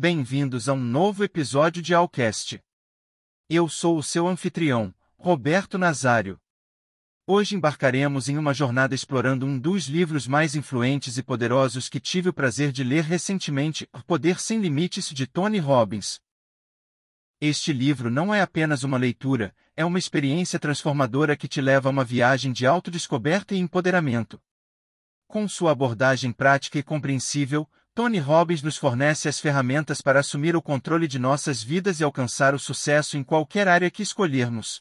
Bem-vindos a um novo episódio de Alcast. Eu sou o seu anfitrião, Roberto Nazário. Hoje embarcaremos em uma jornada explorando um dos livros mais influentes e poderosos que tive o prazer de ler recentemente, O Poder Sem Limites, de Tony Robbins. Este livro não é apenas uma leitura, é uma experiência transformadora que te leva a uma viagem de autodescoberta e empoderamento. Com sua abordagem prática e compreensível, Tony Robbins nos fornece as ferramentas para assumir o controle de nossas vidas e alcançar o sucesso em qualquer área que escolhermos.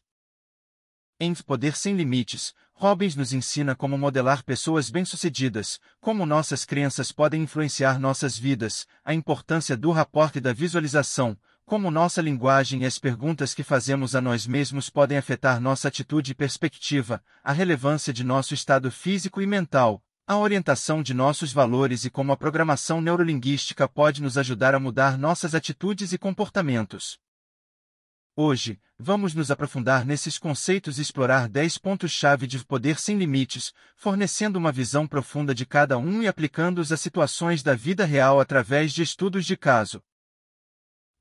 Em Poder Sem Limites, Robbins nos ensina como modelar pessoas bem-sucedidas, como nossas crenças podem influenciar nossas vidas, a importância do rapport e da visualização, como nossa linguagem e as perguntas que fazemos a nós mesmos podem afetar nossa atitude e perspectiva, a relevância de nosso estado físico e mental, a orientação de nossos valores e como a programação neurolinguística pode nos ajudar a mudar nossas atitudes e comportamentos. Hoje, vamos nos aprofundar nesses conceitos e explorar 10 pontos-chave de poder sem limites, fornecendo uma visão profunda de cada um e aplicando-os a situações da vida real através de estudos de caso.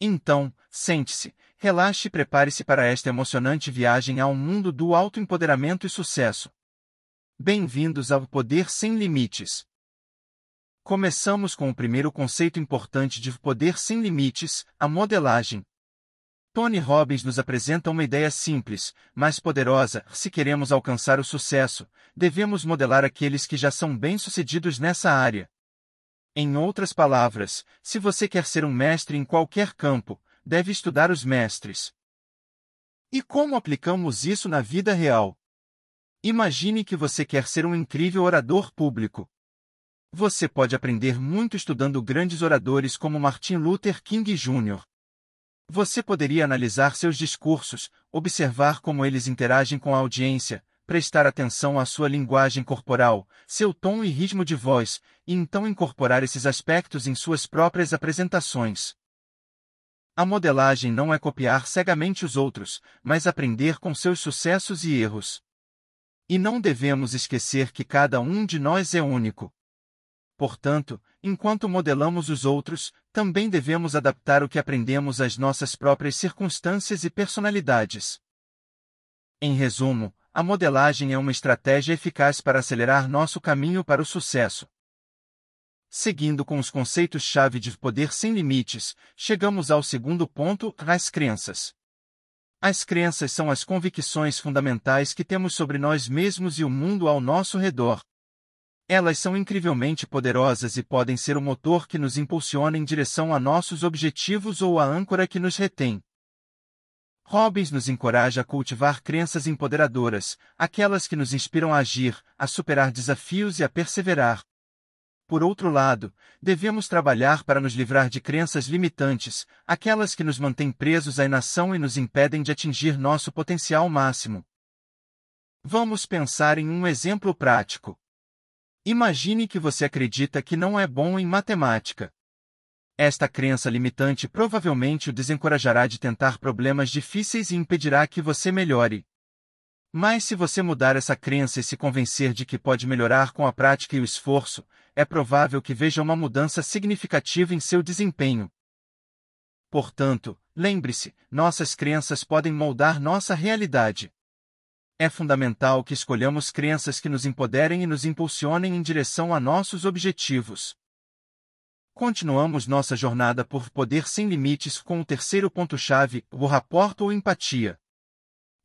Então, sente-se, relaxe e prepare-se para esta emocionante viagem a um mundo do autoempoderamento e sucesso. Bem-vindos ao Poder Sem Limites. Começamos com o primeiro conceito importante de poder sem limites, a modelagem. Tony Robbins nos apresenta uma ideia simples, mas poderosa. Se queremos alcançar o sucesso, devemos modelar aqueles que já são bem-sucedidos nessa área. Em outras palavras, se você quer ser um mestre em qualquer campo, deve estudar os mestres. E como aplicamos isso na vida real? Imagine que você quer ser um incrível orador público. Você pode aprender muito estudando grandes oradores como Martin Luther King Jr. Você poderia analisar seus discursos, observar como eles interagem com a audiência, prestar atenção à sua linguagem corporal, seu tom e ritmo de voz, e então incorporar esses aspectos em suas próprias apresentações. A modelagem não é copiar cegamente os outros, mas aprender com seus sucessos e erros. E não devemos esquecer que cada um de nós é único. Portanto, enquanto modelamos os outros, também devemos adaptar o que aprendemos às nossas próprias circunstâncias e personalidades. Em resumo, a modelagem é uma estratégia eficaz para acelerar nosso caminho para o sucesso. Seguindo com os conceitos-chave de poder sem limites, chegamos ao segundo ponto: as crenças. As crenças são as convicções fundamentais que temos sobre nós mesmos e o mundo ao nosso redor. Elas são incrivelmente poderosas e podem ser o motor que nos impulsiona em direção a nossos objetivos ou a âncora que nos retém. Robbins nos encoraja a cultivar crenças empoderadoras, aquelas que nos inspiram a agir, a superar desafios e a perseverar. Por outro lado, devemos trabalhar para nos livrar de crenças limitantes, aquelas que nos mantêm presos à inação e nos impedem de atingir nosso potencial máximo. Vamos pensar em um exemplo prático. Imagine que você acredita que não é bom em matemática. Esta crença limitante provavelmente o desencorajará de tentar problemas difíceis e impedirá que você melhore. Mas se você mudar essa crença e se convencer de que pode melhorar com a prática e o esforço, é provável que veja uma mudança significativa em seu desempenho. Portanto, lembre-se, nossas crenças podem moldar nossa realidade. É fundamental que escolhamos crenças que nos empoderem e nos impulsionem em direção a nossos objetivos. Continuamos nossa jornada por poder sem limites com o terceiro ponto-chave, o rapport ou empatia.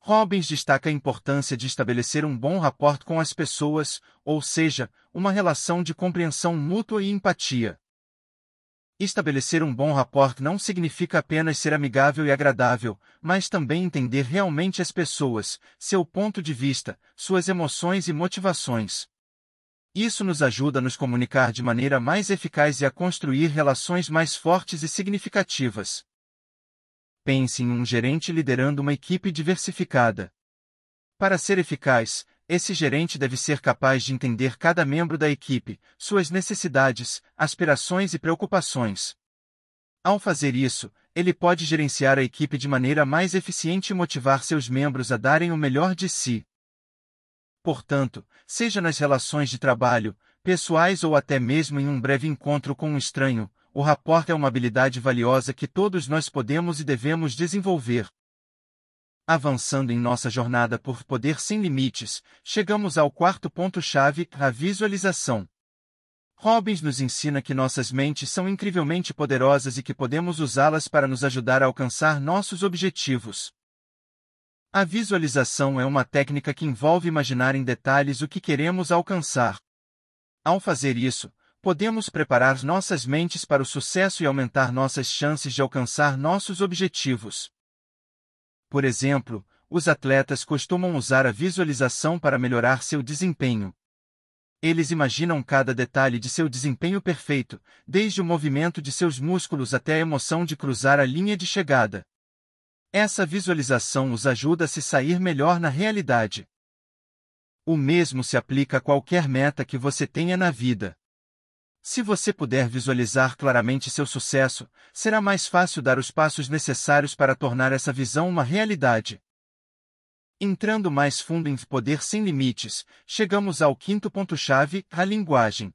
Robbins destaca a importância de estabelecer um bom rapport com as pessoas, ou seja, uma relação de compreensão mútua e empatia. Estabelecer um bom rapport não significa apenas ser amigável e agradável, mas também entender realmente as pessoas, seu ponto de vista, suas emoções e motivações. Isso nos ajuda a nos comunicar de maneira mais eficaz e a construir relações mais fortes e significativas. Pense em um gerente liderando uma equipe diversificada. Para ser eficaz, esse gerente deve ser capaz de entender cada membro da equipe, suas necessidades, aspirações e preocupações. Ao fazer isso, ele pode gerenciar a equipe de maneira mais eficiente e motivar seus membros a darem o melhor de si. Portanto, seja nas relações de trabalho, pessoais ou até mesmo em um breve encontro com um estranho, o rapport é uma habilidade valiosa que todos nós podemos e devemos desenvolver. Avançando em nossa jornada por poder sem limites, chegamos ao quarto ponto-chave, a visualização. Robbins nos ensina que nossas mentes são incrivelmente poderosas e que podemos usá-las para nos ajudar a alcançar nossos objetivos. A visualização é uma técnica que envolve imaginar em detalhes o que queremos alcançar. Ao fazer isso, podemos preparar nossas mentes para o sucesso e aumentar nossas chances de alcançar nossos objetivos. Por exemplo, os atletas costumam usar a visualização para melhorar seu desempenho. Eles imaginam cada detalhe de seu desempenho perfeito, desde o movimento de seus músculos até a emoção de cruzar a linha de chegada. Essa visualização os ajuda a se sair melhor na realidade. O mesmo se aplica a qualquer meta que você tenha na vida. Se você puder visualizar claramente seu sucesso, será mais fácil dar os passos necessários para tornar essa visão uma realidade. Entrando mais fundo em Poder Sem Limites, chegamos ao quinto ponto-chave, a linguagem.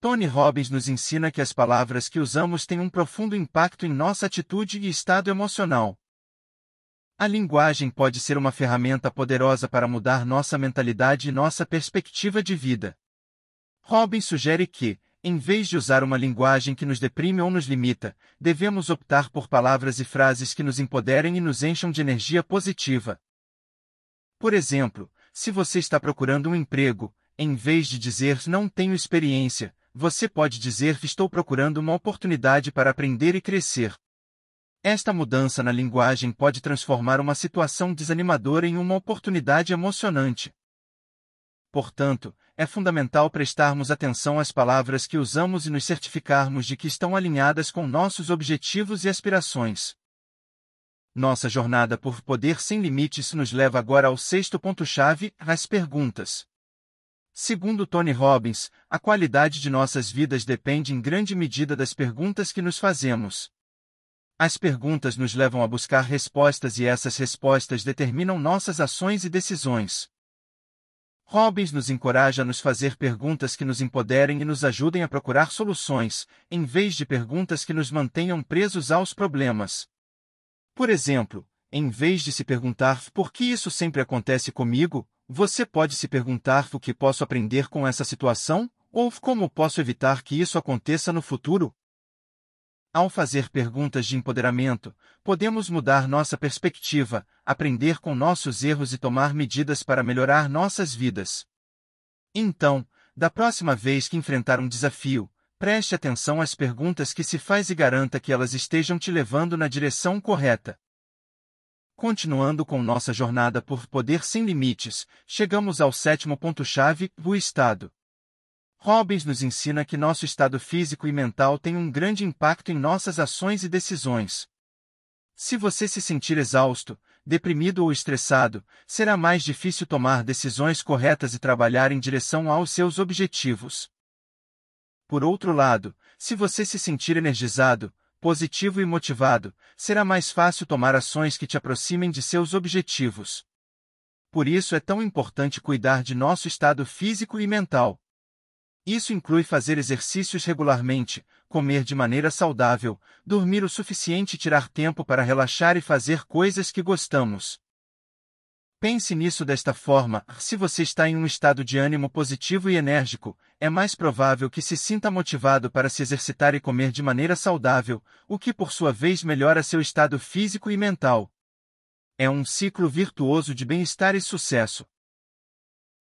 Tony Robbins nos ensina que as palavras que usamos têm um profundo impacto em nossa atitude e estado emocional. A linguagem pode ser uma ferramenta poderosa para mudar nossa mentalidade e nossa perspectiva de vida. Robbins sugere que, em vez de usar uma linguagem que nos deprime ou nos limita, devemos optar por palavras e frases que nos empoderem e nos encham de energia positiva. Por exemplo, se você está procurando um emprego, em vez de dizer não tenho experiência, você pode dizer estou procurando uma oportunidade para aprender e crescer. Esta mudança na linguagem pode transformar uma situação desanimadora em uma oportunidade emocionante. Portanto, é fundamental prestarmos atenção às palavras que usamos e nos certificarmos de que estão alinhadas com nossos objetivos e aspirações. Nossa jornada por poder sem limites nos leva agora ao sexto ponto-chave, as perguntas. Segundo Tony Robbins, a qualidade de nossas vidas depende em grande medida das perguntas que nos fazemos. As perguntas nos levam a buscar respostas e essas respostas determinam nossas ações e decisões. Robbins nos encoraja a nos fazer perguntas que nos empoderem e nos ajudem a procurar soluções, em vez de perguntas que nos mantenham presos aos problemas. Por exemplo, em vez de se perguntar por que isso sempre acontece comigo, você pode se perguntar o que posso aprender com essa situação, ou como posso evitar que isso aconteça no futuro. Ao fazer perguntas de empoderamento, podemos mudar nossa perspectiva, aprender com nossos erros e tomar medidas para melhorar nossas vidas. Então, da próxima vez que enfrentar um desafio, preste atenção às perguntas que se faz e garanta que elas estejam te levando na direção correta. Continuando com nossa jornada por poder sem limites, chegamos ao sétimo ponto-chave, o estado. Robbins nos ensina que nosso estado físico e mental tem um grande impacto em nossas ações e decisões. Se você se sentir exausto, deprimido ou estressado, será mais difícil tomar decisões corretas e trabalhar em direção aos seus objetivos. Por outro lado, se você se sentir energizado, positivo e motivado, será mais fácil tomar ações que te aproximem de seus objetivos. Por isso é tão importante cuidar de nosso estado físico e mental. Isso inclui fazer exercícios regularmente, comer de maneira saudável, dormir o suficiente e tirar tempo para relaxar e fazer coisas que gostamos. Pense nisso desta forma: se você está em um estado de ânimo positivo e enérgico, é mais provável que se sinta motivado para se exercitar e comer de maneira saudável, o que por sua vez melhora seu estado físico e mental. É um ciclo virtuoso de bem-estar e sucesso.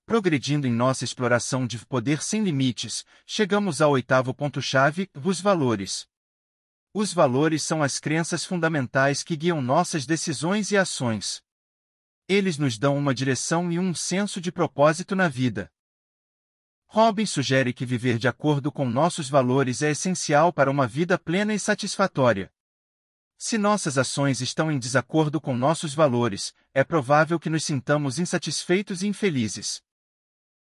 Progredindo em nossa exploração de poder sem limites, chegamos ao oitavo ponto-chave: os valores. Os valores são as crenças fundamentais que guiam nossas decisões e ações. Eles nos dão uma direção e um senso de propósito na vida. Robin sugere que viver de acordo com nossos valores é essencial para uma vida plena e satisfatória. Se nossas ações estão em desacordo com nossos valores, é provável que nos sintamos insatisfeitos e infelizes.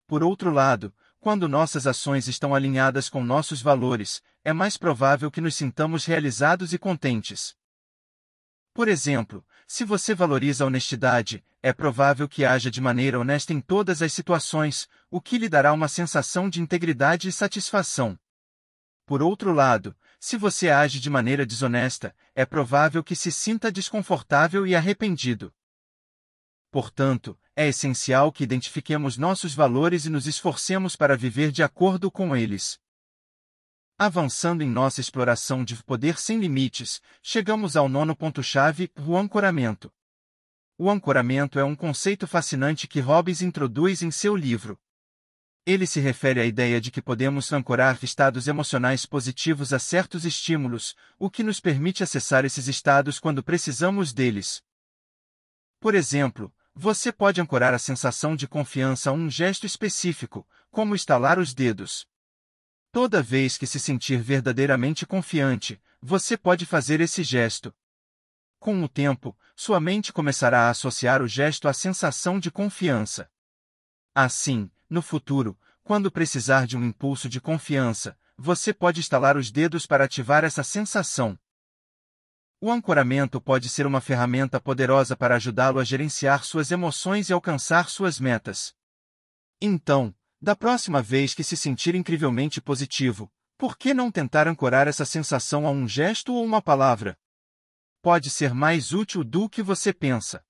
Por outro lado, quando nossas ações estão alinhadas com nossos valores, é mais provável que nos sintamos realizados e contentes. Por exemplo, se você valoriza a honestidade, é provável que haja de maneira honesta em todas as situações, o que lhe dará uma sensação de integridade e satisfação. Por outro lado, se você age de maneira desonesta, é provável que se sinta desconfortável e arrependido. Portanto, é essencial que identifiquemos nossos valores e nos esforcemos para viver de acordo com eles. Avançando em nossa exploração de poder sem limites, chegamos ao nono ponto-chave, o ancoramento. O ancoramento é um conceito fascinante que Hobbes introduz em seu livro. Ele se refere à ideia de que podemos ancorar estados emocionais positivos a certos estímulos, o que nos permite acessar esses estados quando precisamos deles. Por exemplo, você pode ancorar a sensação de confiança a um gesto específico, como estalar os dedos. Toda vez que se sentir verdadeiramente confiante, você pode fazer esse gesto. Com o tempo, sua mente começará a associar o gesto à sensação de confiança. Assim, no futuro, quando precisar de um impulso de confiança, você pode estalar os dedos para ativar essa sensação. O ancoramento pode ser uma ferramenta poderosa para ajudá-lo a gerenciar suas emoções e alcançar suas metas. Então, da próxima vez que se sentir incrivelmente positivo, por que não tentar ancorar essa sensação a um gesto ou uma palavra? Pode ser mais útil do que você pensa.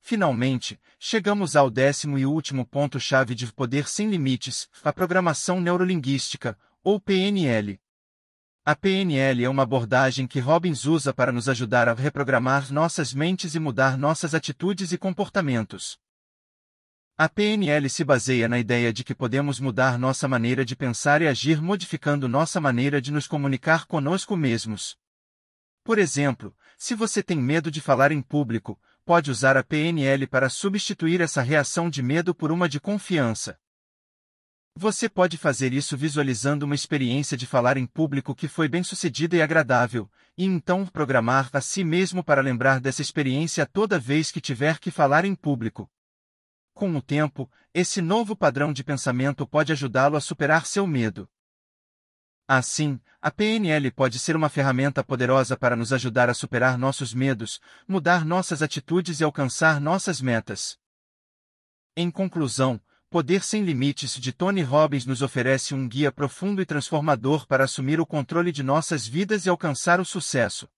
Finalmente, chegamos ao décimo e último ponto-chave de poder sem limites, a programação neurolinguística, ou PNL. A PNL é uma abordagem que Robbins usa para nos ajudar a reprogramar nossas mentes e mudar nossas atitudes e comportamentos. A PNL se baseia na ideia de que podemos mudar nossa maneira de pensar e agir modificando nossa maneira de nos comunicar conosco mesmos. Por exemplo, se você tem medo de falar em público, pode usar a PNL para substituir essa reação de medo por uma de confiança. Você pode fazer isso visualizando uma experiência de falar em público que foi bem-sucedida e agradável, e então programar a si mesmo para lembrar dessa experiência toda vez que tiver que falar em público. Com o tempo, esse novo padrão de pensamento pode ajudá-lo a superar seu medo. Assim, a PNL pode ser uma ferramenta poderosa para nos ajudar a superar nossos medos, mudar nossas atitudes e alcançar nossas metas. Em conclusão, Poder Sem Limites de Tony Robbins nos oferece um guia profundo e transformador para assumir o controle de nossas vidas e alcançar o sucesso.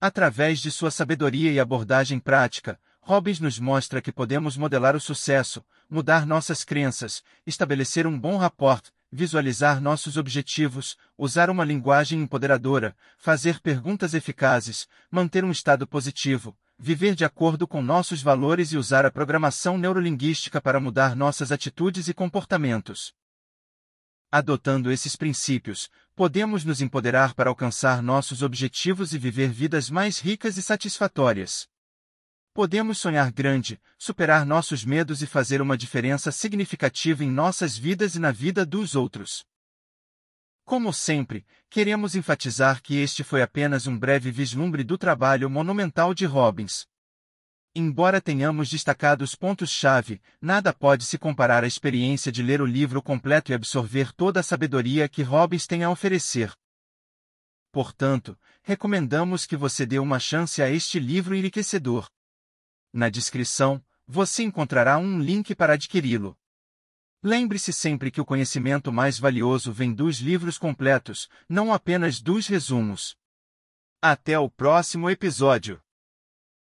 Através de sua sabedoria e abordagem prática, Robbins nos mostra que podemos modelar o sucesso, mudar nossas crenças, estabelecer um bom rapport, visualizar nossos objetivos, usar uma linguagem empoderadora, fazer perguntas eficazes, manter um estado positivo, viver de acordo com nossos valores e usar a programação neurolinguística para mudar nossas atitudes e comportamentos. Adotando esses princípios, podemos nos empoderar para alcançar nossos objetivos e viver vidas mais ricas e satisfatórias. Podemos sonhar grande, superar nossos medos e fazer uma diferença significativa em nossas vidas e na vida dos outros. Como sempre, queremos enfatizar que este foi apenas um breve vislumbre do trabalho monumental de Robbins. Embora tenhamos destacado os pontos-chave, nada pode se comparar à experiência de ler o livro completo e absorver toda a sabedoria que Robbins tem a oferecer. Portanto, recomendamos que você dê uma chance a este livro enriquecedor. Na descrição, você encontrará um link para adquiri-lo. Lembre-se sempre que o conhecimento mais valioso vem dos livros completos, não apenas dos resumos. Até o próximo episódio!